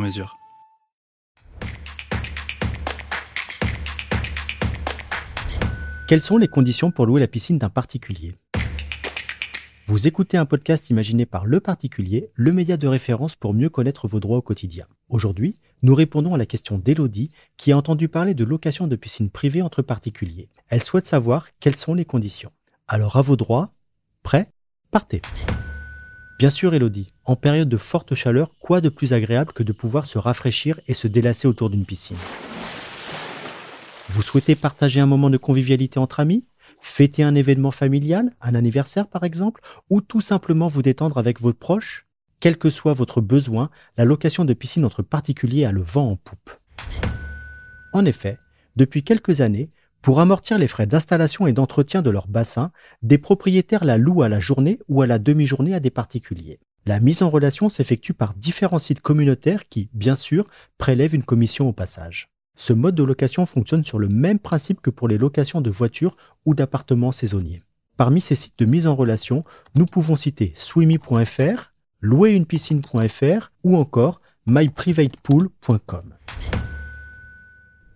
mesure. Quelles sont les conditions pour louer la piscine d'un particulier? Vous écoutez un podcast imaginé par Le Particulier, le média de référence pour mieux connaître vos droits au quotidien. Aujourd'hui, nous répondons à la question d'Elodie qui a entendu parler de location de piscine privée entre particuliers. Elle souhaite savoir quelles sont les conditions. Alors à vos droits, prêt Partez Bien sûr Elodie, en période de forte chaleur, quoi de plus agréable que de pouvoir se rafraîchir et se délasser autour d'une piscine? Vous souhaitez partager un moment de convivialité entre amis? Fêter un événement familial, un anniversaire par exemple, ou tout simplement vous détendre avec votre proche Quel que soit votre besoin, la location de piscine entre particuliers a le vent en poupe. En effet, depuis quelques années, pour amortir les frais d'installation et d'entretien de leur bassin, des propriétaires la louent à la journée ou à la demi-journée à des particuliers. La mise en relation s'effectue par différents sites communautaires qui, bien sûr, prélèvent une commission au passage. Ce mode de location fonctionne sur le même principe que pour les locations de voitures ou d'appartements saisonniers. Parmi ces sites de mise en relation, nous pouvons citer swimmy.fr, louerunepiscine.fr ou encore myprivatepool.com.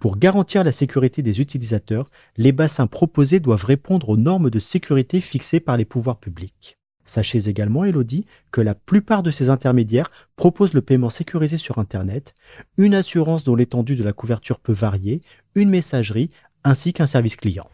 Pour garantir la sécurité des utilisateurs, les bassins proposés doivent répondre aux normes de sécurité fixées par les pouvoirs publics. Sachez également, Elodie, que la plupart de ces intermédiaires proposent le paiement sécurisé sur Internet, une assurance dont l'étendue de la couverture peut varier, une messagerie, ainsi qu'un service client.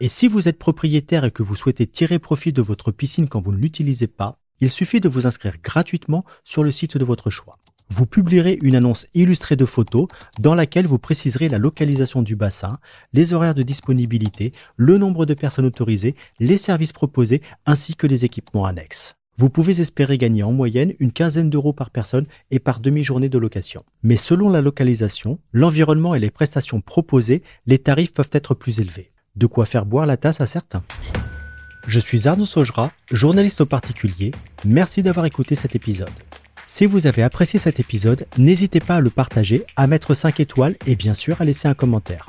Et si vous êtes propriétaire et que vous souhaitez tirer profit de votre piscine quand vous ne l'utilisez pas, il suffit de vous inscrire gratuitement sur le site de votre choix vous publierez une annonce illustrée de photos dans laquelle vous préciserez la localisation du bassin, les horaires de disponibilité, le nombre de personnes autorisées, les services proposés ainsi que les équipements annexes. Vous pouvez espérer gagner en moyenne une quinzaine d'euros par personne et par demi-journée de location. Mais selon la localisation, l'environnement et les prestations proposées, les tarifs peuvent être plus élevés. De quoi faire boire la tasse à certains. Je suis Arnaud Sogera, journaliste au particulier. Merci d'avoir écouté cet épisode. Si vous avez apprécié cet épisode, n'hésitez pas à le partager, à mettre 5 étoiles et bien sûr à laisser un commentaire.